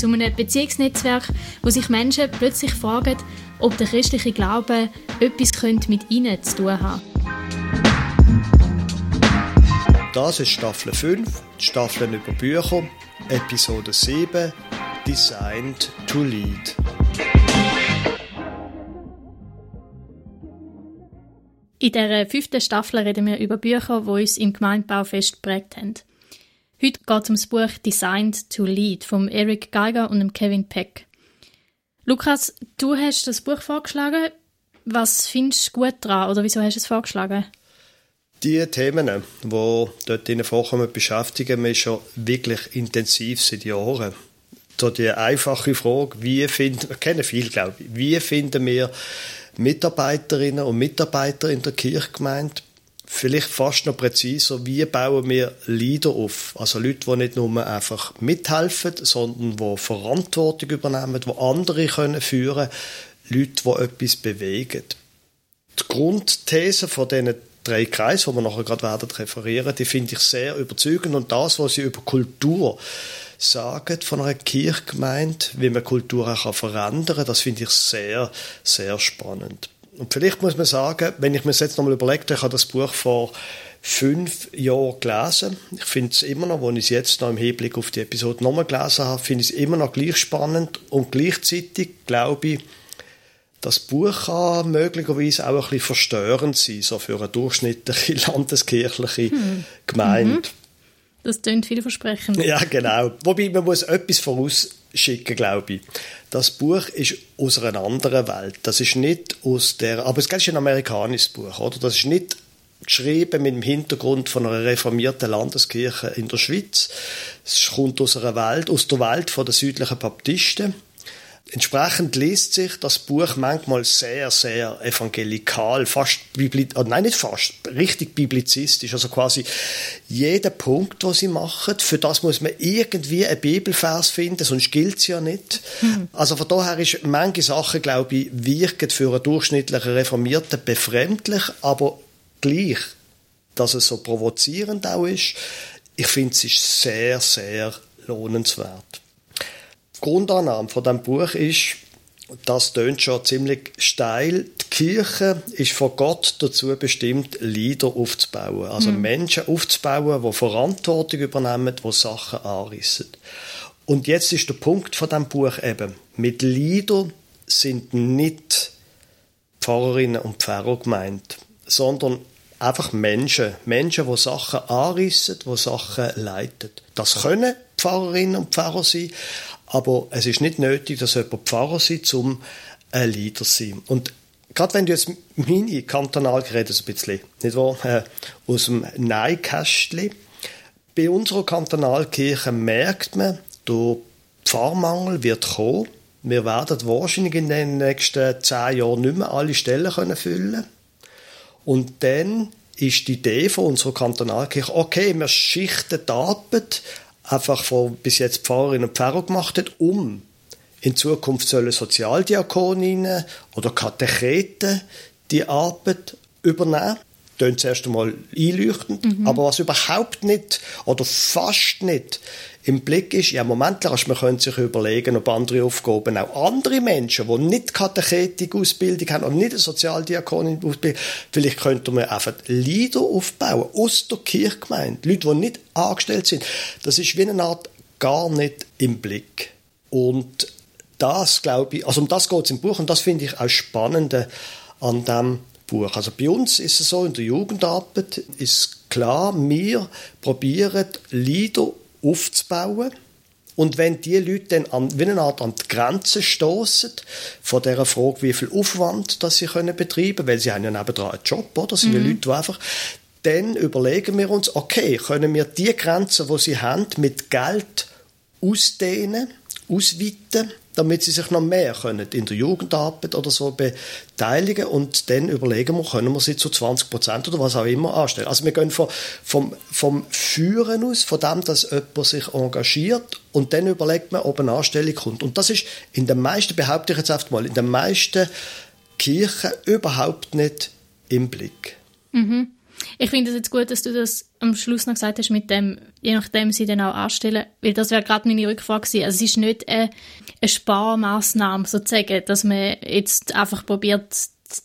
Zu einem Beziehungsnetzwerk, wo sich Menschen plötzlich fragen, ob der christliche Glaube etwas mit ihnen zu tun hat. Das ist Staffel 5, Staffeln über Bücher, Episode 7, Designed to Lead. In dieser fünften Staffel reden wir über Bücher, die uns im Gemeindebau fest geprägt haben. Heute geht es um das Buch Designed to Lead von Eric Geiger und Kevin Peck. Lukas, du hast das Buch vorgeschlagen. Was findest du gut daran oder wieso hast du es vorgeschlagen? Die Themen, die dort in vorkommen, beschäftigen mich schon wirklich intensiv seit Jahren. So die einfache Frage, wie finden, wir kennen viel, glaube ich, wie finden wir Mitarbeiterinnen und Mitarbeiter in der Kirchgemeinde. Vielleicht fast noch präziser, wie bauen wir Leader auf? Also Leute, die nicht nur einfach mithelfen, sondern die Verantwortung übernehmen, die andere können führen Leute, die etwas bewegen. Die Grundthese von diesen drei Kreisen, die wir nachher gerade werden referieren, die finde ich sehr überzeugend und das, was sie über Kultur sagen von einer Kirchgemeinde, wie man Kultur auch verändern kann, das finde ich sehr, sehr spannend. Und vielleicht muss man sagen, wenn ich mir das jetzt nochmal überlege, ich habe das Buch vor fünf Jahren gelesen. Ich finde es immer noch, wenn ich es jetzt noch im Hinblick auf die Episode nochmal gelesen habe, finde ich es immer noch gleich spannend und gleichzeitig glaube ich, das Buch kann möglicherweise auch ein bisschen verstörend sein, so für eine durchschnittliche landeskirchliche hm. Gemeinde. Mhm. Das klingt vielversprechend. Ja, genau. Wobei, man muss etwas vorausschicken, glaube ich. Das Buch ist aus einer anderen Welt. Das ist nicht aus der, aber es ist ein amerikanisches Buch, oder? Das ist nicht geschrieben mit dem Hintergrund von einer reformierten Landeskirche in der Schweiz. Es kommt aus einer Welt, aus der Welt der südlichen Baptisten Entsprechend liest sich das Buch manchmal sehr, sehr evangelikal, fast bibliz oh, nein, nicht fast, richtig biblizistisch. Also quasi jeder Punkt, den sie machen, für das muss man irgendwie einen Bibelvers finden, sonst gilt es ja nicht. Mhm. Also von daher ist manche Sachen, glaube ich, wirken für einen durchschnittlichen Reformierten befremdlich, aber gleich, dass es so provozierend auch ist, ich finde, es ist sehr, sehr lohnenswert. Grundannahme von dem Buch ist, das tönt schon ziemlich steil. Die Kirche ist von Gott dazu bestimmt, Lieder aufzubauen. Also mhm. Menschen aufzubauen, die Verantwortung übernehmen, die Sachen anrissen. Und jetzt ist der Punkt von dem Buch eben, mit Lieder sind nicht Pfarrerinnen und Pfarrer gemeint, sondern einfach Menschen. Menschen, die Sachen anrissen, die Sachen leiten. Das können Pfarrerinnen und Pfarrer sein, aber es ist nicht nötig, dass jemand Pfarrer ist, um ein Leader zu sein. Und gerade wenn du jetzt meine Kantonalgeräte so ein bisschen, nicht wahr, äh, aus dem Neikästchen, bei unserer Kantonalkirche merkt man, der Pfarrmangel wird kommen. Wir werden wahrscheinlich in den nächsten zehn Jahren nicht mehr alle Stellen können füllen Und dann ist die Idee von unserer Kantonalkirche, okay, wir schichten die Arbeit einfach von bis jetzt Pfarrerinnen und Pfarrer gemacht hat, um in Zukunft sollen Sozialdiakoninnen oder Katecheten die Arbeit übernehmen. Tönt zuerst einmal einleuchtend, mhm. aber was überhaupt nicht oder fast nicht im Blick ist, ja, Moment, man könnte sich überlegen, ob andere Aufgaben auch andere Menschen, die nicht Katechetik-Ausbildung haben und nicht eine Sozialdiakonin-Ausbildung, vielleicht könnte man einfach Leader aufbauen aus der Kirchgemeinde, Leute, die nicht angestellt sind. Das ist wie eine Art gar nicht im Blick. Und das, glaube ich, also um das geht es im Buch und das finde ich auch spannend an dem Buch. Also bei uns ist es so, in der Jugendarbeit ist klar, wir probieren Leader aufzubauen. Und wenn die Leute dann an, wie eine Art an die Grenze stoßen von der Frage, wie viel Aufwand das sie können betreiben, weil sie haben ja nebenan einen Job, oder? Das sind mhm. Leute, die einfach dann überlegen wir uns, okay, können wir die Grenzen, die sie haben, mit Geld ausdehnen, ausweiten, damit sie sich noch mehr können in der Jugendarbeit oder so beteiligen und dann überlegen wir, können wir sie zu 20 Prozent oder was auch immer anstellen. Also wir gehen vom, vom, vom Führen aus, von dem, dass jemand sich engagiert und dann überlegt man, ob eine Anstellung kommt. Und das ist in den meisten, behaupte ich jetzt einfach mal, in den meisten Kirchen überhaupt nicht im Blick. Mhm. Ich finde es jetzt gut, dass du das am Schluss noch gesagt hast, mit dem, je nachdem sie dann auch anstellen, weil das wäre gerade meine Rückfrage gewesen. Also es ist nicht eine, eine Sparmaßnahme sozusagen, dass man jetzt einfach probiert,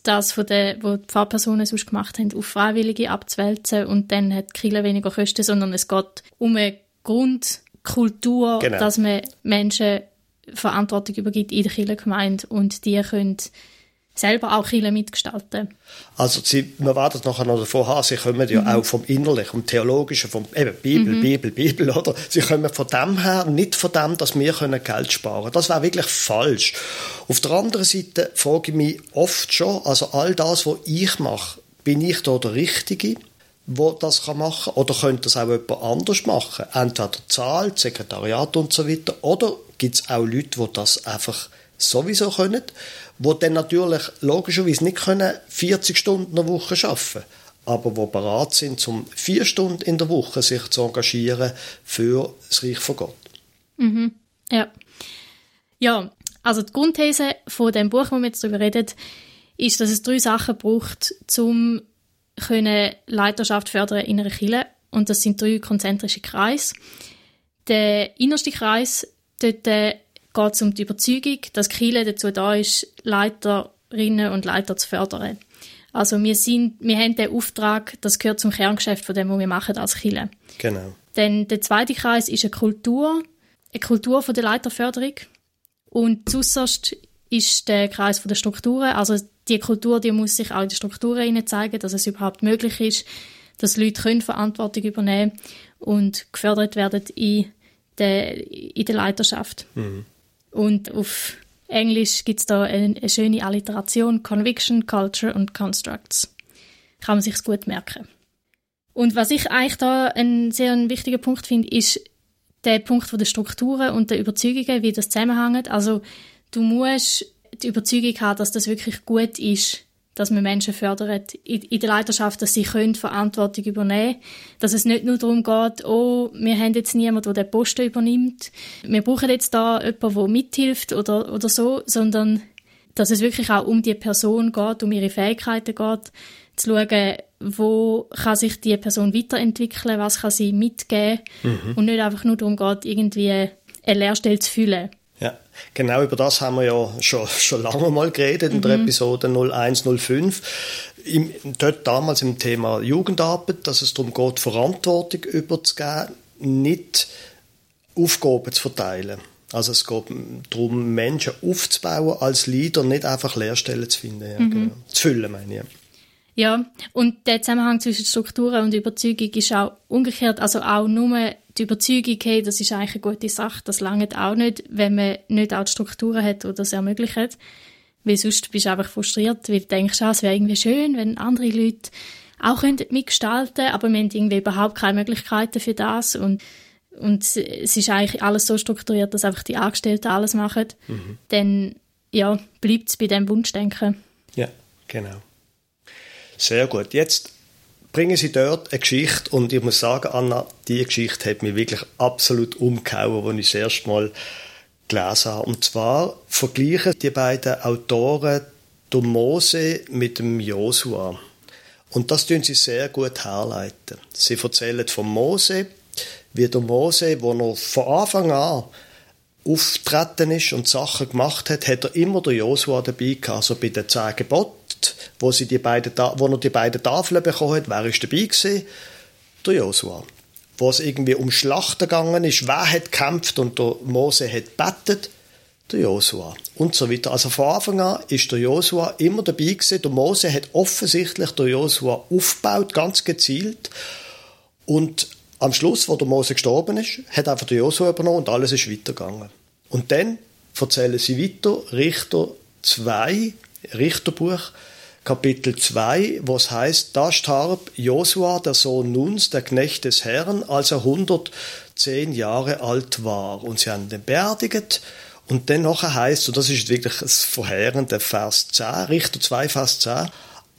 das von der, wo die Fahrpersonen sonst gemacht haben, auf Freiwillige abzuwälzen und dann hat Kille weniger Kosten, sondern es geht um eine Grundkultur, genau. dass man Menschen Verantwortung übergibt in der Kirchengemeinde und die können selber auch Kirche mitgestalten. Also sie, wir werden nachher noch davon haben, sie kommen ja mhm. auch vom Innerlichen, vom Theologischen, vom eben Bibel, mhm. Bibel, Bibel, oder? Sie kommen von dem her, nicht von dem, dass wir können Geld sparen können. Das wäre wirklich falsch. Auf der anderen Seite frage ich mich oft schon, also all das, was ich mache, bin ich da der Richtige? wo das kann machen oder könnte das auch jemand anders machen? Entweder zahlt, Sekretariat und so weiter, oder gibt es auch Leute, die das einfach sowieso können, wo dann natürlich logischerweise nicht können 40 Stunden in der Woche arbeiten aber wo bereit sind, um vier Stunden in der Woche sich zu engagieren für das Reich von Gott. Mhm. Ja. Ja, also die Grundthese von dem Buch, wo wir jetzt darüber reden, ist, dass es drei Sachen braucht, um Leiterschaft fördern in einer Kirche. Und das sind drei konzentrische Kreise. Der innerste Kreis, dort geht es um die Überzeugung, dass Kirche dazu da ist, Leiterinnen und Leiter zu fördern. Also wir, sind, wir haben den Auftrag, das gehört zum Kerngeschäft von dem, was wir machen als Kirche. Genau. Dann der zweite Kreis ist eine Kultur, eine Kultur von der Leiterförderung. Und zuerst ist der Kreis von der Strukturen. Also die Kultur, die muss sich auch in den Strukturen zeigen, dass es überhaupt möglich ist, dass Leute können Verantwortung übernehmen und gefördert werden in der, in der Leiterschaft. Mhm. Und auf Englisch gibt es da eine, eine, schöne Alliteration: Conviction, Culture und Constructs. Kann man sich gut merken. Und was ich eigentlich da einen sehr wichtigen Punkt finde, ist der Punkt der Strukturen und der Überzeugungen, wie das zusammenhängt. Also du musst die Überzeugung haben, dass das wirklich gut ist, dass man Menschen fördert in, der Leiterschaft, dass sie können Verantwortung übernehmen können. Dass es nicht nur darum geht, oh, wir haben jetzt niemanden, der den Posten übernimmt. Wir brauchen jetzt da jemanden, der mithilft oder, oder so, sondern dass es wirklich auch um die Person geht, um ihre Fähigkeiten geht, zu schauen, wo kann sich die Person weiterentwickeln, was kann sie mitgeben mhm. und nicht einfach nur darum geht, irgendwie eine Lehrstelle zu füllen. Genau über das haben wir ja schon, schon lange mal geredet in der mhm. Episode 0105. Im, dort damals im Thema Jugendarbeit, dass es darum geht, Verantwortung überzugeben, nicht Aufgaben zu verteilen. Also es geht darum, Menschen aufzubauen als Leader, nicht einfach Lehrstellen zu finden, ja, mhm. genau. zu füllen, meine ich. Ja, und der Zusammenhang zwischen Strukturen und Überzeugung ist auch umgekehrt, also auch nur die Überzeugung, hey, das ist eigentlich eine gute Sache, das langt auch nicht, wenn man nicht auch die Strukturen hat, die das ermöglichen. Weil sonst bist du einfach frustriert, weil du denkst, ah, es wäre irgendwie schön, wenn andere Leute auch mitgestalten könnten, aber wir haben irgendwie überhaupt keine Möglichkeiten für das und und es ist eigentlich alles so strukturiert, dass einfach die Angestellten alles machen, mhm. dann ja, bleibt es bei dem Wunschdenken. Ja, genau. Sehr gut. Jetzt bringen sie dort eine Geschichte und ich muss sagen, Anna, die Geschichte hat mich wirklich absolut umgehauen, als ich das erste Mal gelesen habe. Und zwar vergleichen die beiden Autoren den Mose mit dem Josua. Und das tun sie sehr gut herleiten. Sie erzählen von Mose, wie der Mose, wo er von Anfang an auftreten ist und Sachen gemacht hat, hat er immer der Josua dabei gehabt. Also bei den zehn Geboten wo, sie die beiden, wo er die beiden Tafeln bekommen hat, wer ist dabei gewesen? Der Josua. Wo es irgendwie um Schlachten gegangen ist, wer hat gekämpft und der Mose hat bettet? Der Josua. Und so weiter. Also von Anfang an ist der Josua immer dabei gewesen. Der Mose hat offensichtlich der Josua aufgebaut, ganz gezielt. Und am Schluss, wo der Mose gestorben ist, hat einfach der Josua übernommen und alles ist weitergegangen. Und dann erzählen sie weiter, Richter 2, Richterbuch, Kapitel 2, wo es heißt, da starb Josua, der Sohn Nuns, der Knecht des Herrn, als er 110 Jahre alt war. Und sie haben ihn beerdigt Und dann heißt, und das ist wirklich das verheerende Vers 10, Richter 2, Vers 10,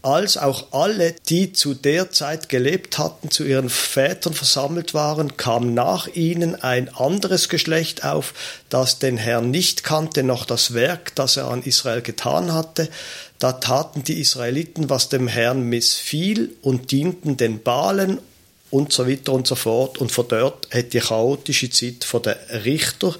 als auch alle, die zu der Zeit gelebt hatten, zu ihren Vätern versammelt waren, kam nach ihnen ein anderes Geschlecht auf, das den Herrn nicht kannte, noch das Werk, das er an Israel getan hatte. Da taten die Israeliten, was dem Herrn missfiel und dienten den Balen und so weiter und so fort. Und von dort hat die chaotische Zeit von der Richter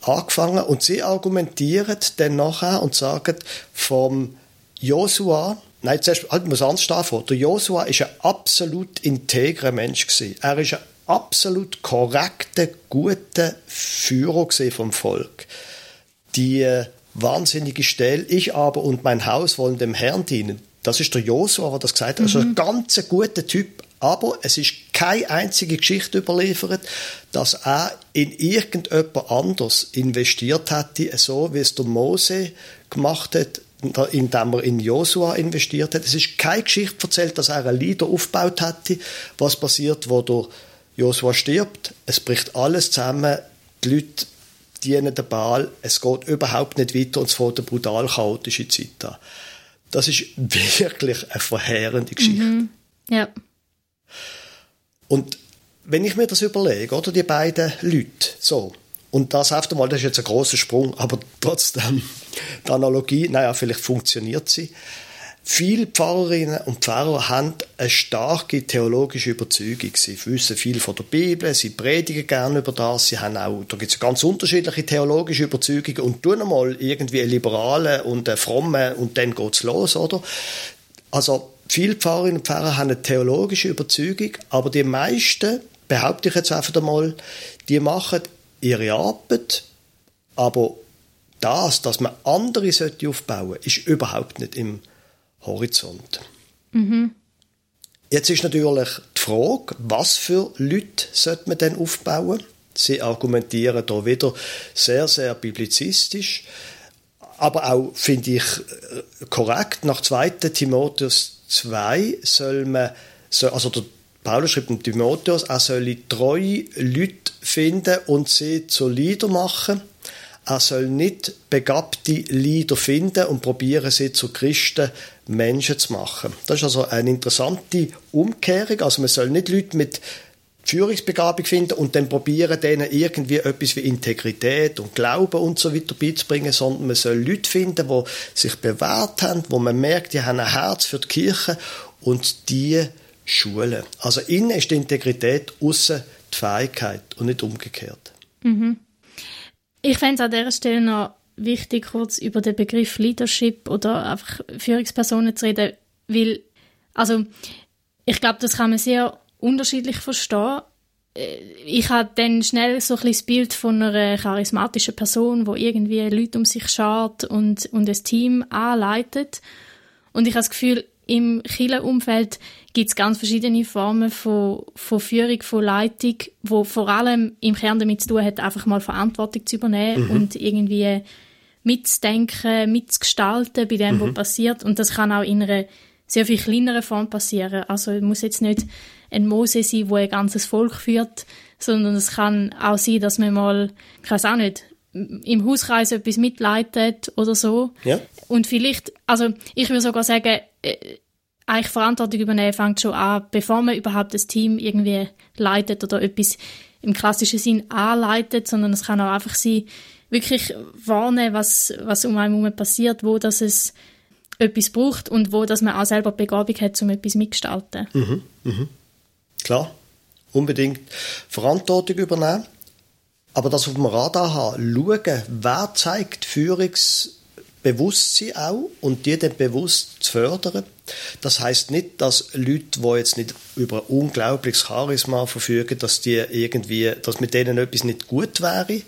angefangen und sie argumentieren dann nachher und sagen, vom Josua, nein, zuerst halt muss anders stehen Der Josua ist ein absolut integrer Mensch gewesen. Er ist ein absolut korrekter, guter Führer vom Volk. Die äh, wahnsinnige Stelle, ich aber und mein Haus wollen dem Herrn dienen. Das ist der Josua, der das gesagt hat. Mhm. Also ein ganz guter Typ, aber es ist keine einzige Geschichte überliefert, dass er in irgendjemand anders investiert hätte, so wie es der Mose gemacht hat, indem er in Josua investiert hat. Es ist keine Geschichte erzählt, dass er ein Lieder aufgebaut hätte. Was passiert, wo der Josua stirbt? Es bricht alles zusammen. Die Leute dienen den Baal. Es geht überhaupt nicht weiter und es fängt eine brutal chaotische Zeit an. Das ist wirklich eine verheerende Geschichte. Mhm. Ja. Und wenn ich mir das überlege, oder die beiden Leute, so, und das auf einmal, das ist jetzt ein großer Sprung, aber trotzdem, die Analogie, naja, vielleicht funktioniert sie. Viele Pfarrerinnen und Pfarrer haben eine starke theologische Überzeugung. Sie wissen viel von der Bibel, sie predigen gerne über das, sie haben auch, da gibt es ganz unterschiedliche theologische Überzeugungen und tun einmal irgendwie eine liberale und eine fromme und dann geht's los, oder? Also, Viele Pfarrerinnen und Pfarrer haben eine theologische Überzeugung, aber die meisten, behaupte ich jetzt einfach einmal, die machen ihre Arbeit, aber das, dass man andere sollte aufbauen ist überhaupt nicht im Horizont. Mhm. Jetzt ist natürlich die Frage, was für Leute sollte man denn aufbauen? Sie argumentieren da wieder sehr, sehr biblizistisch, aber auch, finde ich, äh, korrekt. Nach 2. Timotheus 2 soll man, also der Paulus schreibt dem Timotheus, er soll treue Leute finden und sie zu Leader machen. Er soll nicht begabte Leader finden und probieren, sie zu Christen Menschen zu machen. Das ist also eine interessante Umkehrung. Also man soll nicht Leute mit Führungsbegabung finden und dann probieren, denen irgendwie etwas wie Integrität und Glauben und so weiter beizubringen, sondern man soll Leute finden, die sich bewährt haben, wo man merkt, die haben ein Herz für die Kirche und die schulen. Also innen ist die Integrität, außen die Fähigkeit und nicht umgekehrt. Mhm. Ich fände es an dieser Stelle noch wichtig, kurz über den Begriff Leadership oder einfach Führungspersonen zu reden, weil, also, ich glaube, das kann man sehr unterschiedlich verstehen. Äh, ich habe dann schnell so ein das Bild von einer charismatischen Person, wo irgendwie Leute um sich schart und, und ein Team anleitet. Und ich habe das Gefühl, im Kirchenumfeld gibt es ganz verschiedene Formen von, von Führung, von Leitung, wo vor allem im Kern damit zu tun hat, einfach mal Verantwortung zu übernehmen mhm. und irgendwie mitzudenken, mitzugestalten bei dem, mhm. was passiert. Und das kann auch in einer sehr viel kleineren Form passieren. Also es muss jetzt nicht ein Mose sein, wo ein ganzes Volk führt, sondern es kann auch sein, dass man mal, ich weiß auch nicht, im Hauskreis etwas mitleitet oder so. Ja. Und vielleicht, also ich würde sogar sagen, eigentlich Verantwortung übernehmen fängt schon an, bevor man überhaupt das Team irgendwie leitet oder etwas im klassischen Sinn anleitet, sondern es kann auch einfach sein, wirklich warnen, was, was um einen herum passiert, wo das es etwas braucht und wo dass man auch selber die Begabung hat, um etwas mitgestalten. Mhm, mhm. Klar, unbedingt Verantwortung übernehmen, aber das auf dem Radar haben, schauen, wer zeigt Führungsbewusstsein auch und die dann bewusst zu fördern. Das heißt nicht, dass Leute, die jetzt nicht über ein unglaubliches Charisma verfügen, dass die irgendwie, dass mit denen etwas nicht gut wäre.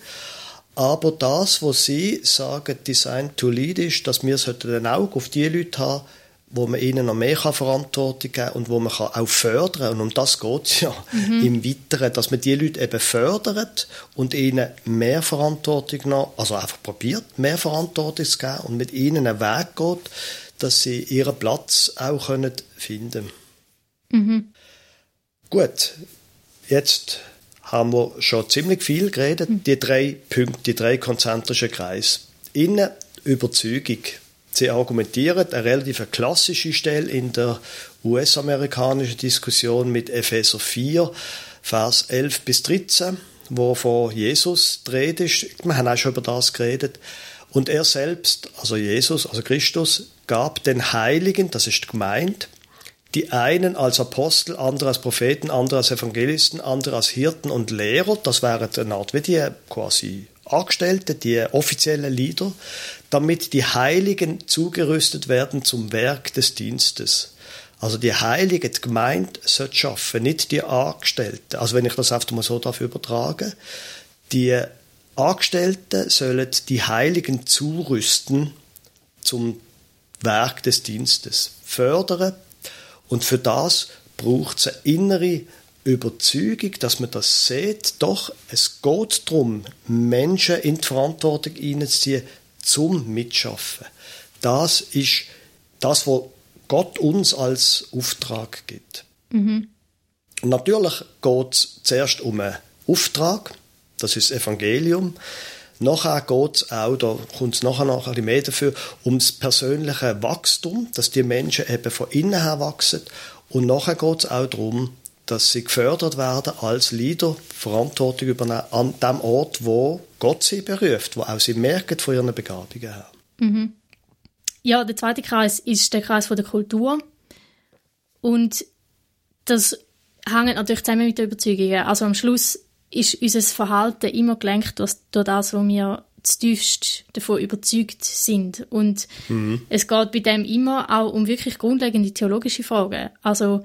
Aber das, was Sie sagen, Design to Lead ist, dass wir ein Auge auf die Leute haben, wo man ihnen noch mehr Verantwortung geben kann und wo man auch fördern kann. Und um das geht es ja mhm. im Weiteren, dass man die Leute eben fördert und ihnen mehr Verantwortung noch, also einfach probiert, mehr Verantwortung zu geben und mit ihnen einen Weg geht, dass sie ihren Platz auch können finden mhm. Gut, jetzt haben wir schon ziemlich viel geredet. Mhm. Die drei Punkte, die drei konzentrischen Kreise. Innen Überzeugung. Sie argumentieren eine relativ klassische Stelle in der US-amerikanischen Diskussion mit Epheser 4, Vers 11 bis 13, wo von Jesus Rede ist. Wir haben auch schon über das geredet. Und er selbst, also Jesus, also Christus, gab den Heiligen, das ist gemeint, die einen als Apostel, andere als Propheten, andere als Evangelisten, andere als Hirten und Lehrer, das wären eine Art wie die quasi Angestellte, die offiziellen Leader, damit die Heiligen zugerüstet werden zum Werk des Dienstes. Also die Heiligen, die Gemeinde sollte schaffen, nicht die Angestellten. Also wenn ich das einfach mal so darf übertragen, die Angestellten sollen die Heiligen zurüsten zum Werk des Dienstes, fördern und für das braucht es eine innere Überzeugung, dass man das sieht. Doch es geht darum, Menschen in die Verantwortung hineinzuziehen, zum Mitschaffen. Das ist das, was Gott uns als Auftrag gibt. Mhm. Natürlich geht es zuerst um einen Auftrag, das ist das Evangelium. Nachher geht es auch, da kommt es nachher noch ein mehr dafür, um das persönliche Wachstum, dass die Menschen eben von innen her wachsen. Und nachher geht es auch darum, dass sie gefördert werden als Leader, Verantwortung übernehmen an dem Ort, wo Gott sie beruft, wo auch sie merken von ihren Begabungen her. Mhm. Ja, der zweite Kreis ist der Kreis von der Kultur. Und das hängt natürlich zusammen mit den Überzeugungen. Also am Schluss ist unser Verhalten immer gelenkt durch das, wo wir tiefst davon überzeugt sind. Und mhm. es geht bei dem immer auch um wirklich grundlegende theologische Fragen. Also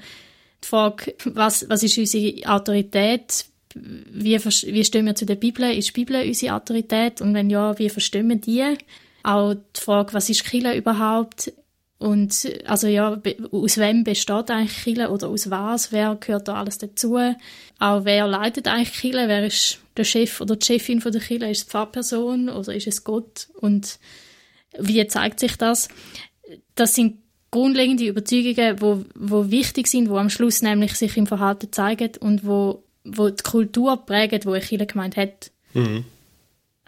die Frage, was, was ist unsere Autorität? Wie, wie stehen wir zu der Bibel? Ist die Bibel unsere Autorität? Und wenn ja, wie verstehen wir die? Auch die Frage, was ist Kirche überhaupt? Und also ja, aus wem besteht eigentlich Kirche oder aus was? Wer gehört da alles dazu? Auch wer leitet eigentlich Kirche? Wer ist der Chef oder die Chefin von der Kirche? Ist es die Pfarrperson oder ist es Gott? Und wie zeigt sich das? Das sind grundlegende Überzeugungen, wo, wo wichtig sind, wo am Schluss nämlich sich im Verhalten zeigen und wo, wo die Kultur prägen, wo eine Kirche gemeint hat. Mhm.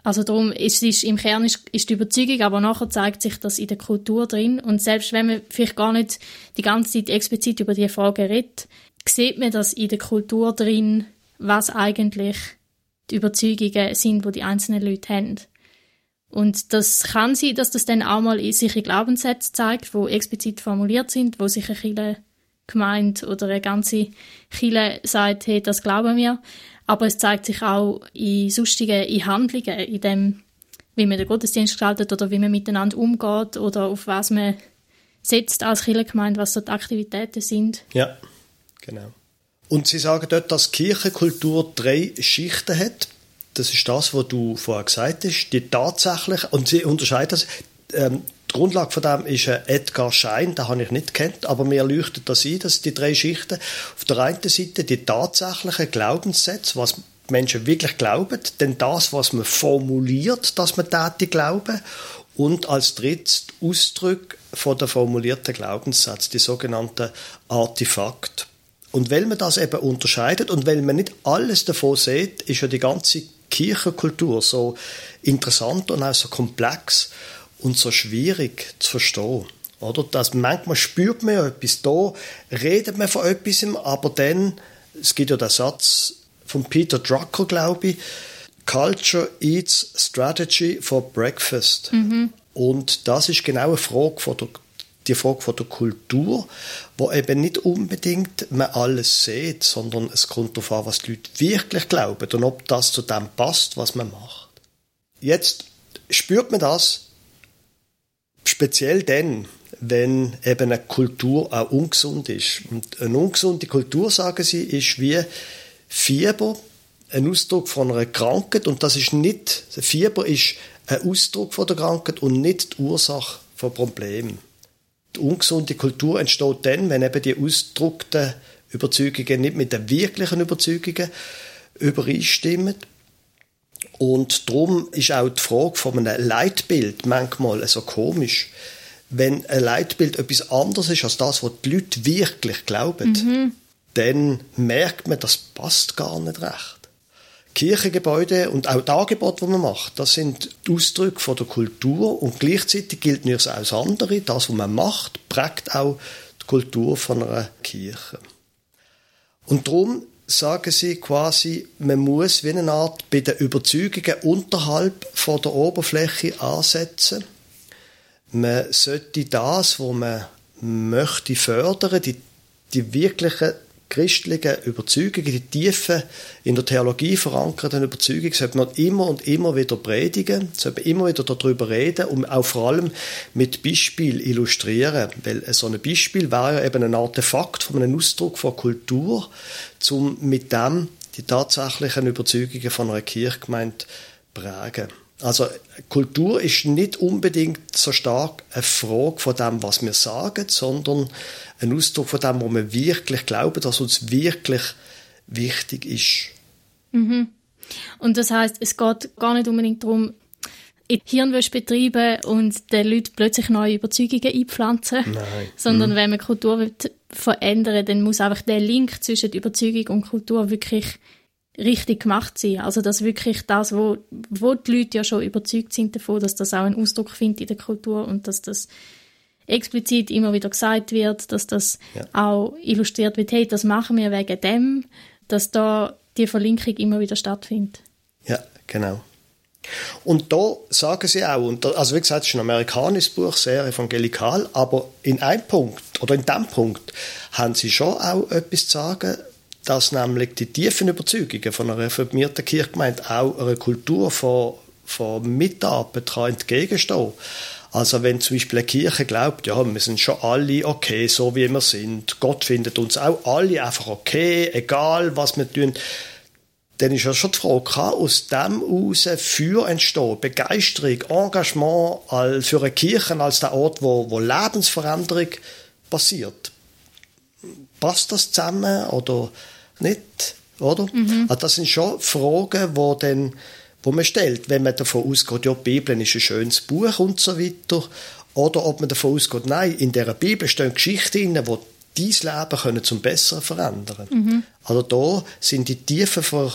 Also darum ist es im Kern ist, ist die Überzeugung, aber nachher zeigt sich das in der Kultur drin und selbst wenn man vielleicht gar nicht die ganze Zeit explizit über die Frage redet, sieht man das in der Kultur drin, was eigentlich die Überzeugungen sind, wo die einzelnen Leute haben. Und das kann sein, dass das dann auch mal in sich in Glaubenssätze zeigt, wo explizit formuliert sind, wo sich eine Kirche gemeint oder eine ganze Kirche sagt, hey, das glauben wir aber es zeigt sich auch in sonstigen in Handlungen, in dem, wie man den Gottesdienst gestaltet oder wie man miteinander umgeht oder auf was man setzt als Kirchengemeinde, was die Aktivitäten sind. Ja, genau. Und Sie sagen dort, dass Kirchenkultur drei Schichten hat. Das ist das, was du vorher gesagt hast. Die tatsächlich, und Sie unterscheiden das, ähm, die Grundlage von dem ist ein Edgar Schein, den habe ich nicht kennt, aber mir leuchtet das ein, dass die drei Schichten auf der einen Seite die tatsächlichen Glaubenssätze, was Menschen wirklich glauben, denn das, was man formuliert, dass man tätig glauben und als drittes Ausdruck von der formulierten Glaubenssatz, die sogenannten Artefakt. Und weil man das eben unterscheidet und weil man nicht alles davon sieht, ist ja die ganze Kirchenkultur so interessant und auch so komplex und so schwierig zu verstehen. Oder? Dass manchmal spürt man ja etwas da, redet man von etwas, aber dann, es gibt ja den Satz von Peter Drucker, glaube ich, Culture eats strategy for breakfast. Mhm. Und das ist genau eine Frage von der, die Frage von der Kultur, wo eben nicht unbedingt man alles sieht, sondern es kommt darauf an, was die Leute wirklich glauben und ob das zu dem passt, was man macht. Jetzt spürt man das, Speziell dann, wenn eben eine Kultur auch ungesund ist. Und eine ungesunde Kultur, sagen sie, ist wie Fieber, ein Ausdruck von einer Krankheit. Und das ist nicht, Fieber ist ein Ausdruck von der Krankheit und nicht die Ursache von Problemen. Die ungesunde Kultur entsteht dann, wenn eben die ausgedruckten Überzeugungen nicht mit den wirklichen Überzeugungen übereinstimmen. Und darum ist auch die Frage von einem Leitbild manchmal so komisch. Wenn ein Leitbild etwas anderes ist als das, was die Leute wirklich glauben, mhm. dann merkt man, das passt gar nicht recht. Kirchengebäude und auch die Angebote, die man macht, das sind Ausdrücke von der Kultur und gleichzeitig gilt nicht auch das andere. Das, was man macht, prägt auch die Kultur von einer Kirche. Und darum sagen sie quasi, man muss wie eine Art bei den Überzeugungen unterhalb von der Oberfläche ansetzen. Man sollte das, was man möchte fördern, die, die wirklichen christlichen Überzeugungen, die tiefen, in der Theologie verankerten Überzeugungen, sollte man immer und immer wieder predigen, sollte man immer wieder darüber reden und auch vor allem mit Beispiel illustrieren. Weil so ein Beispiel wäre ja eben ein Artefakt von einem Ausdruck von Kultur, um mit dem die tatsächlichen Überzeugungen von einer Kirchgemeinde prägen. Also Kultur ist nicht unbedingt so stark eine Frage von dem, was wir sagen, sondern ein Ausdruck von dem, was wir wirklich glauben, dass uns wirklich wichtig ist. Mhm. Und das heißt, es geht gar nicht unbedingt darum, Hirnwäsche betreiben und den Leuten plötzlich neue Überzeugungen einpflanzen, Nein. sondern mhm. wenn man Kultur verändern dann muss einfach der Link zwischen Überzeugung und Kultur wirklich richtig gemacht sein. Also dass wirklich das, wo, wo die Leute ja schon überzeugt sind davon, dass das auch einen Ausdruck findet in der Kultur und dass das explizit immer wieder gesagt wird, dass das ja. auch illustriert wird, hey, das machen wir wegen dem, dass da die Verlinkung immer wieder stattfindet. Ja, genau. Und da sagen sie auch, und da, also wie gesagt, es ist ein amerikanisches Buch, sehr evangelikal, aber in einem Punkt, oder in dem Punkt, haben sie schon auch etwas zu sagen, dass nämlich die tiefen Überzeugungen von einer reformierten Kirchgemeinde auch einer Kultur von, von Mitarbeit entgegenstehen also wenn zum Beispiel eine Kirche glaubt, ja, wir sind schon alle okay, so wie wir sind, Gott findet uns auch alle einfach okay, egal was wir tun, dann ist ja schon die Frage, kann aus dem heraus für entstehen, Begeisterung, Engagement für eine Kirche als der Ort, wo, wo Lebensveränderung passiert? Passt das zusammen oder nicht? Oder? Mhm. Also das sind schon Fragen, wo dann wo man stellt, wenn man davon ausgeht, ja, die Bibel ist ein schönes Buch und so weiter, oder ob man davon ausgeht, nein, in der Bibel stehen Geschichten drin, die dein Leben können zum Besseren verändern. Mhm. Also da sind die tiefen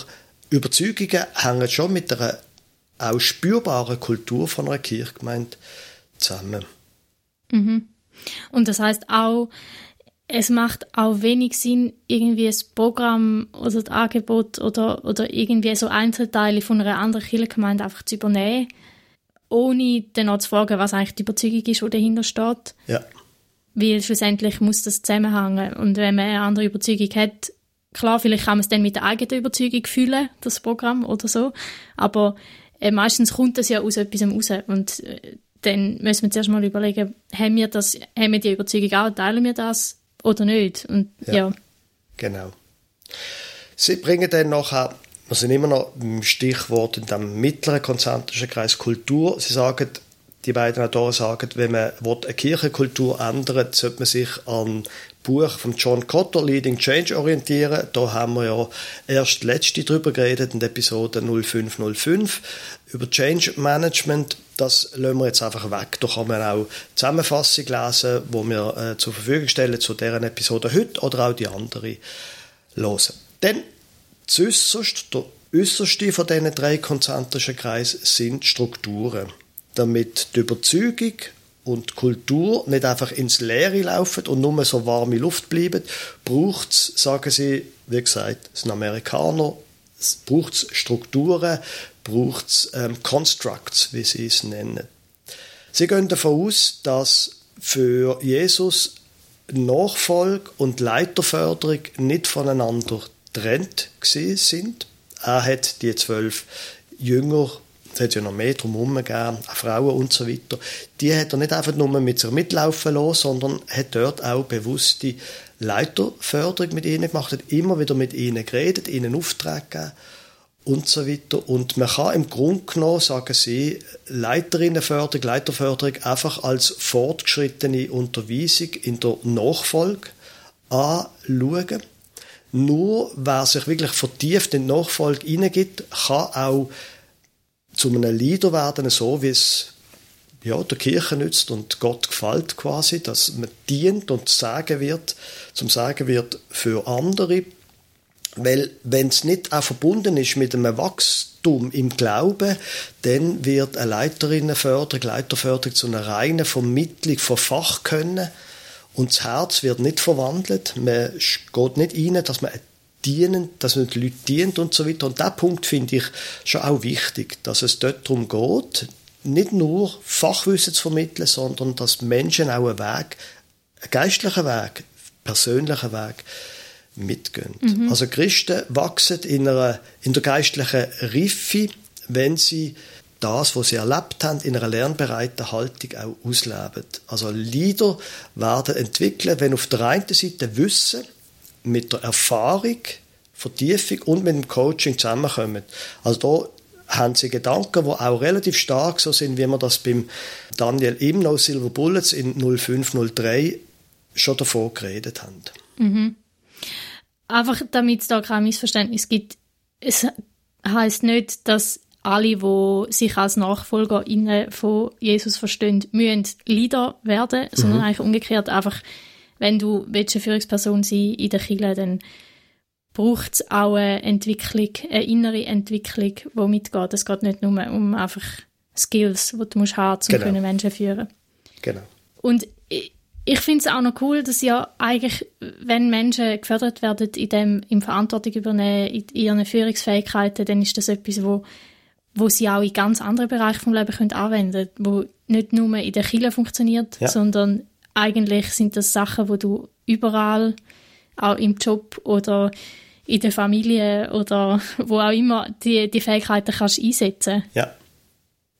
Überzeugungen hängen schon mit einer auch spürbaren Kultur von einer Kirchgemeinde zusammen. Mhm. Und das heißt auch, es macht auch wenig Sinn, irgendwie das Programm oder das Angebot oder, oder irgendwie so Einzelteile von einer anderen Kirchengemeinde einfach zu übernehmen, ohne dann auch zu fragen, was eigentlich die Überzeugung ist, die dahinter steht. Ja. Weil schlussendlich muss das zusammenhängen. Und wenn man eine andere Überzeugung hat, klar, vielleicht kann man es dann mit der eigenen Überzeugung fühlen, das Programm oder so, aber äh, meistens kommt das ja aus etwas raus und äh, dann müssen wir zuerst mal überlegen, haben wir, das, haben wir die Überzeugung auch, teilen wir das oder nicht. Und, ja. ja. Genau. Sie bringen dann nachher, wir sind immer noch im Stichwort in dem mittleren konzentrischen Kreis Kultur. Sie sagen, die beiden Autoren sagen, wenn man eine Kirchenkultur ändert, sollte man sich an Buch von John Cotter, Leading Change, orientieren. Da haben wir ja erst letzte drüber geredet, in der Episode 0505, über Change Management. Das lassen wir jetzt einfach weg. Da kann man auch Zusammenfassung lesen, wo wir äh, zur Verfügung stellen zu deren Episode heute oder auch die andere hören. Dann zuäusserst, der äußerste von diesen drei konzentrischen Kreisen sind Strukturen. Damit die Überzeugung und Kultur nicht einfach ins Leere laufen und nur so warme Luft bleiben, braucht es, sagen sie, wie gesagt, es sind Amerikaner, es braucht Strukturen, braucht es ähm, Constructs, wie sie es nennen. Sie gehen davon aus, dass für Jesus Nachfolge und Leiterförderung nicht voneinander getrennt sind. Er hat die zwölf Jünger es hat ja noch mehr drumherum gegeben, auch Frauen und so weiter. Die hat er nicht einfach nur mit sich mitlaufen lassen, sondern hat dort auch bewusste Leiterförderung mit ihnen gemacht, hat immer wieder mit ihnen geredet, ihnen Aufträge gegeben und so weiter. Und man kann im Grunde genommen, sagen sie, Leiterinnenförderung, Leiterförderung einfach als fortgeschrittene Unterweisung in der Nachfolge anschauen. Nur wer sich wirklich vertieft in die Nachfolge hineingibt, kann auch zu einem Leader werden, so wie es ja, der Kirche nützt und Gott gefällt quasi, dass man dient und sagen wird, zum Sagen wird für andere. Weil wenn es nicht auch verbunden ist mit einem Wachstum im Glauben, dann wird eine Leiterinnenförderung, Leiterförderung zu einer reinen Vermittlung von Fachkönnen und das Herz wird nicht verwandelt. Man geht nicht rein, dass man dienen, dass man den Leuten dient und so weiter. Und der Punkt finde ich schon auch wichtig, dass es dort darum geht, nicht nur Fachwissen zu vermitteln, sondern dass Menschen auch einen Weg, einen geistlichen Weg, persönlichen Weg mitgehen. Mhm. Also Christen wachsen in, einer, in der geistlichen Reife, wenn sie das, was sie erlebt haben, in einer lernbereiten Haltung auch ausleben. Also Leader werden entwickeln, wenn auf der einen Seite Wissen mit der Erfahrung, Vertiefung und mit dem Coaching zusammenkommen. Also da haben sie Gedanken, die auch relativ stark so sind, wie wir das beim Daniel Imno Silver Bullets in 0503 schon davor geredet haben. Mhm. Einfach damit es da kein Missverständnis gibt, es heißt nicht, dass alle, die sich als Nachfolger von Jesus verstehen, müssen Leader werden, mhm. sondern eigentlich umgekehrt einfach, wenn du eine Führungsperson sein in der Kirche, dann braucht es auch eine Entwicklung, eine innere Entwicklung, die mitgeht. Es geht nicht nur um einfach Skills, die du musst haben, um genau. Menschen führen. Genau. Und ich, ich finde es auch noch cool, dass ja eigentlich, wenn Menschen gefördert werden, in dem, in Verantwortung übernehmen, in ihren Führungsfähigkeiten, dann ist das etwas, wo wo sie auch in ganz andere Bereiche vom Leben können anwenden können, wo nicht nur in der Kirche funktioniert, ja. sondern eigentlich sind das Sachen, wo du überall, auch im Job oder in der Familie oder wo auch immer, die, die Fähigkeiten kannst einsetzen. Ja.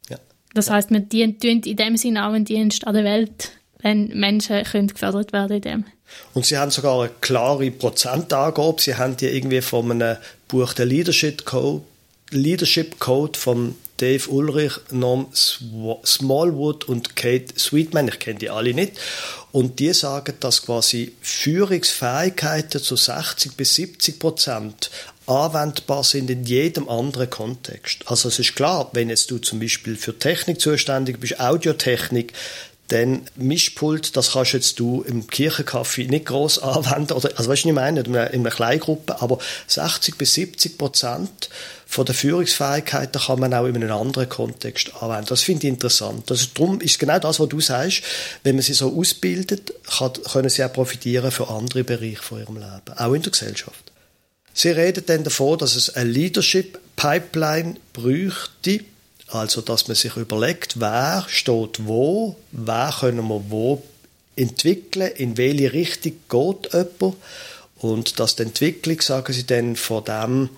ja. Das heißt, wir dienen in dem Sinne auch einen Dienst an der Welt, wenn Menschen können gefördert werden in dem. Und sie haben sogar eine klare Prozentangabe. Sie haben die irgendwie von einem Buch der Leadership Code Leadership Code von Dave Ulrich, Norm Smallwood und Kate Sweetman. Ich kenne die alle nicht. Und die sagen, dass quasi Führungsfähigkeiten zu 60 bis 70 Prozent anwendbar sind in jedem anderen Kontext. Also es ist klar, wenn jetzt du zum Beispiel für Technik zuständig bist, Audiotechnik, dann Mischpult, das kannst jetzt du im Kirchenkaffee nicht groß anwenden. Oder, also weißt du, was ich meine? In einer, in einer Kleingruppe. Aber 60 bis 70 Prozent von der Führungsfähigkeit kann man auch in einem anderen Kontext anwenden. Das finde ich interessant. Ist, darum ist genau das, was du sagst. Wenn man sie so ausbildet, kann, können sie auch profitieren für andere Bereiche von ihrem Leben, auch in der Gesellschaft. Sie reden dann davon, dass es eine Leadership Pipeline bräuchte, also dass man sich überlegt, wer steht wo, wer können wir wo entwickeln, in welche Richtung geht jemand und dass die Entwicklung, sagen sie dann, von dem,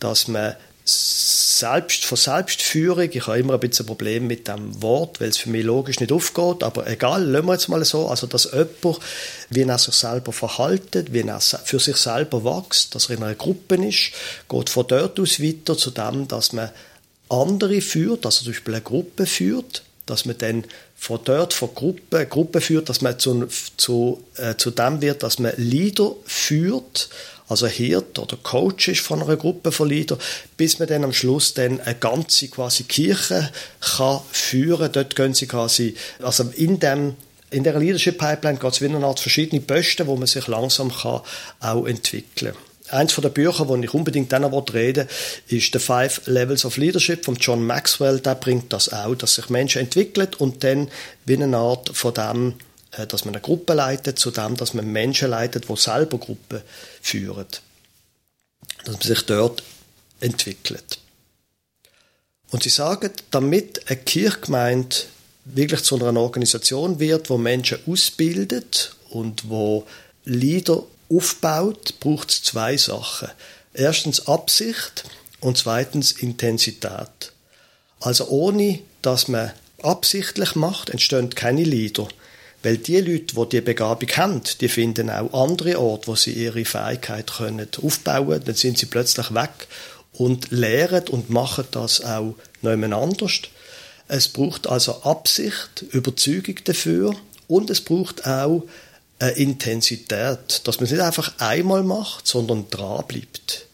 dass man selbst, von Selbstführung, ich habe immer ein bisschen ein Problem mit dem Wort, weil es für mich logisch nicht aufgeht, aber egal, lassen wir jetzt mal so, also dass jemand, wie er sich selber verhaltet, wie er für sich selber wächst, dass er in einer Gruppe ist, geht von dort aus weiter zu dem, dass man andere führt, also zum Beispiel eine Gruppe führt, dass man dann von dort, von Gruppe, Gruppe führt, dass man zu, zu, äh, zu dem wird, dass man Leader führt, also Hirt oder Coach ist von einer Gruppe von Leadern, bis man dann am Schluss dann eine ganze quasi Kirche kann führen. Dort gehen sie quasi, also in dem in der Leadership Pipeline geht es wie eine Art verschiedene Posten, wo man sich langsam kann auch entwickeln Eins von den Büchern, wo ich unbedingt dann reden will, ist The Five Levels of Leadership von John Maxwell. Der bringt das auch, dass sich Menschen entwickeln und dann wie eine Art von dem äh, dass man eine Gruppe leitet, zu dem, dass man Menschen leitet, die selber Gruppen führen. Dass man sich dort entwickelt. Und sie sagen, damit eine Kirchgemeinde wirklich zu einer Organisation wird, wo Menschen ausbildet und wo Leader aufbaut, braucht es zwei Sachen. Erstens Absicht und zweitens Intensität. Also ohne, dass man absichtlich macht, entstehen keine Leader. Weil die Leute, die die Begabung haben, die finden auch andere Orte, wo sie ihre Fähigkeit können aufbauen. Dann sind sie plötzlich weg und lehren und machen das auch niemand anders. Es braucht also Absicht, Überzeugung dafür und es braucht auch eine Intensität, dass man es nicht einfach einmal macht, sondern dran bleibt.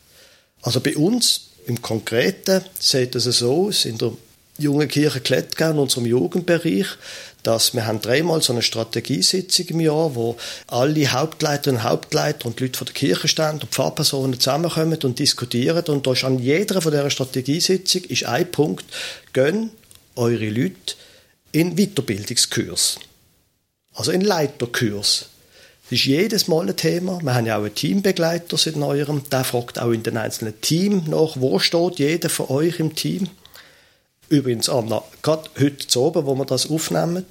Also bei uns im Konkreten sieht es so aus, in der Junge Kirche Klettgau in unserem Jugendbereich, dass wir haben dreimal so eine Strategiesitzung im Jahr, wo alle Hauptleiter und Hauptleiter und Leute von der Kirche stehen und Pfarrpersonen zusammenkommen und diskutieren und da ist an jeder von dieser Strategiesitzung ist ein Punkt, gönn eure Leute in Weiterbildungskurs. Also in Leiterkurs. Das ist jedes Mal ein Thema. Wir haben ja auch einen Teambegleiter seit neuerem. Der fragt auch in den einzelnen Teams nach, wo steht jeder von euch im Team. Übrigens, Anna, gerade heute zu oben, wo wir das aufnehmen,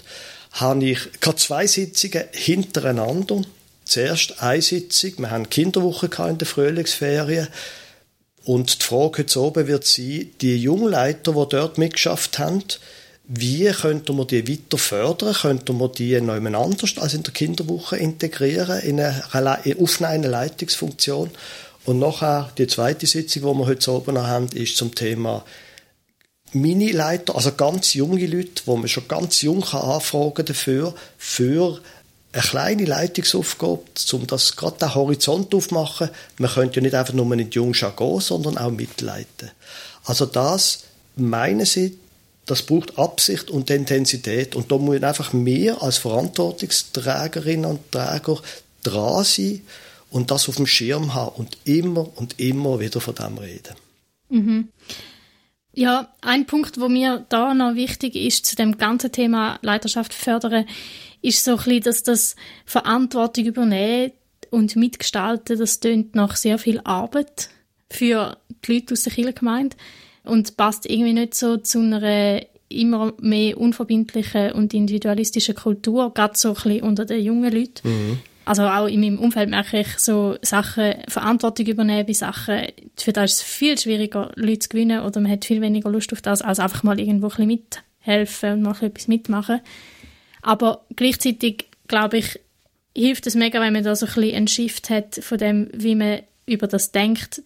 habe ich gerade zwei Sitzungen hintereinander. Zuerst eine Sitzung, wir haben Kinderwoche in der Frühlingsferien. Und die Frage heute oben wird sein, die Jungleiter, die dort mitgeschafft haben, wie könnten wir die weiter fördern? Könnten wir die noch anders als in der Kinderwoche integrieren, in eine, auf eine Leitungsfunktion? Und nachher, die zweite Sitzung, die wir heute oben haben, ist zum Thema Mini-Leiter, also ganz junge Leute, wo man schon ganz jung kann anfragen dafür, für eine kleine Leitungsaufgabe, um das gerade den Horizont aufzumachen. Man könnte ja nicht einfach nur in die Jungschau gehen, sondern auch mitleiten. Also das, meine Sie, das braucht Absicht und Intensität. Und da muss einfach mehr als Verantwortungsträgerinnen und Träger dran sein und das auf dem Schirm haben und immer und immer wieder von dem reden. Mhm. Ja, ein Punkt, wo mir da noch wichtig ist zu dem ganzen Thema Leiterschaft fördern, ist so ein bisschen, dass das Verantwortung übernehmen und mitgestalten, das tönt nach sehr viel Arbeit für die Leute aus der Kirchengemeinde und passt irgendwie nicht so zu einer immer mehr unverbindlichen und individualistischen Kultur, gerade so ein bisschen unter den jungen Leuten. Mhm. Also auch in meinem Umfeld merke ich so Sachen, Verantwortung übernehmen bei Sachen, für das ist es viel schwieriger, Leute zu gewinnen oder man hat viel weniger Lust auf das, als einfach mal irgendwo ein bisschen mithelfen und mal etwas mitmachen. Aber gleichzeitig, glaube ich, hilft es mega, wenn man da so ein bisschen einen Shift hat von dem, wie man über das denkt,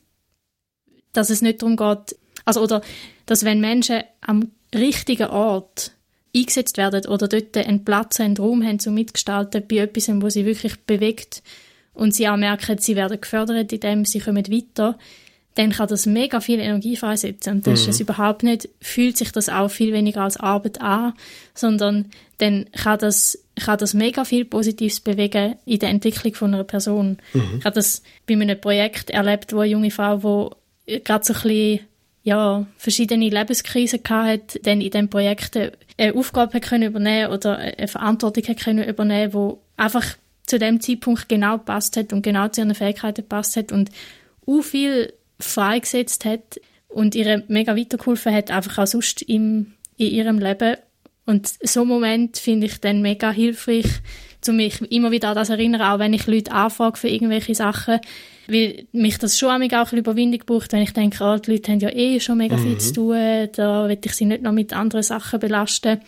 dass es nicht darum geht, also, oder, dass wenn Menschen am richtigen Ort eingesetzt werden oder dort einen Platz, einen Raum haben zum Mitgestalten bei etwas, wo sie wirklich bewegt und sie auch merken, sie werden gefördert, indem sie kommen weiter, dann kann das mega viel Energie freisetzen. Und das mhm. ist es überhaupt nicht, fühlt sich das auch viel weniger als Arbeit an, sondern dann kann das, kann das mega viel Positives bewegen in der Entwicklung von einer Person. Mhm. Ich habe das bei einem Projekt erlebt, wo eine junge Frau, die gerade so ein bisschen ja, verschiedene Lebenskrisen hatte, dann in diesem Projekt eine Aufgabe können übernehmen oder eine Verantwortung können übernehmen, wo einfach zu dem Zeitpunkt genau passt hat und genau zu ihren Fähigkeiten passt hat und auch viel freigesetzt hat und ihr mega weitergeholfen hat, einfach auch sonst im, in ihrem Leben. Und so einen Moment finde ich dann mega hilfreich, zu mich immer wieder an das erinnern, auch wenn ich Leute anfrage für irgendwelche Sachen, weil mich das schon auch ein bisschen Überwindung braucht, wenn ich denke, oh, die Leute haben ja eh schon mega viel mhm. zu tun, da will ich sie nicht noch mit anderen Sachen belasten.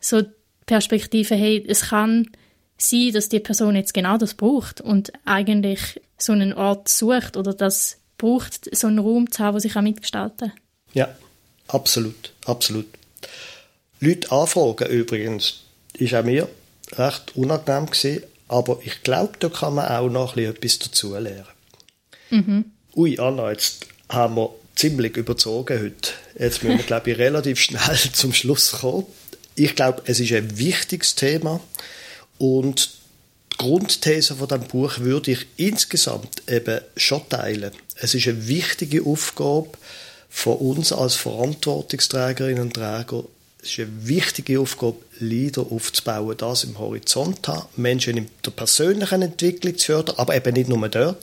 So die Perspektive, hey, es kann sein, dass die Person jetzt genau das braucht und eigentlich so einen Ort sucht oder das braucht, so einen Raum zu haben, wo sich auch mitgestalten Ja, absolut, absolut. Leute anfragen übrigens, ist auch mir recht unangenehm gewesen, aber ich glaube, da kann man auch noch ein bisschen etwas dazu lernen. Mhm. Ui, Anna, jetzt haben wir ziemlich überzogen heute. Jetzt müssen wir, glaube ich, relativ schnell zum Schluss kommen. Ich glaube, es ist ein wichtiges Thema und die Grundthese von dem Buch würde ich insgesamt eben schon teilen. Es ist eine wichtige Aufgabe von uns als Verantwortungsträgerinnen und Träger. Es ist eine wichtige Aufgabe, Leader aufzubauen, das im Horizont haben, Menschen in der persönlichen Entwicklung zu fördern, aber eben nicht nur dort,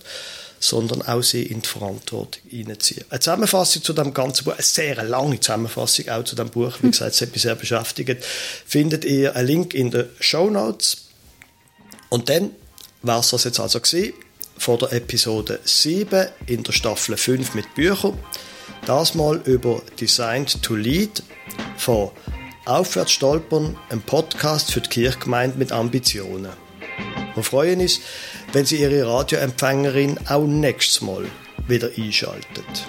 sondern auch sie in die Verantwortung hineinziehen. Eine Zusammenfassung zu dem ganzen Buch, eine sehr lange Zusammenfassung auch zu dem Buch, wie gesagt, es hat mich sehr beschäftigt, findet ihr einen Link in den Show Notes. Und dann war es das jetzt also gewesen, von der Episode 7 in der Staffel 5 mit Büchern. Das mal über Designed to Lead von Aufwärts stolpern, ein Podcast für die Kirchgemeinde mit Ambitionen. Wir freuen uns, wenn Sie Ihre Radioempfängerin auch nächstes Mal wieder einschaltet.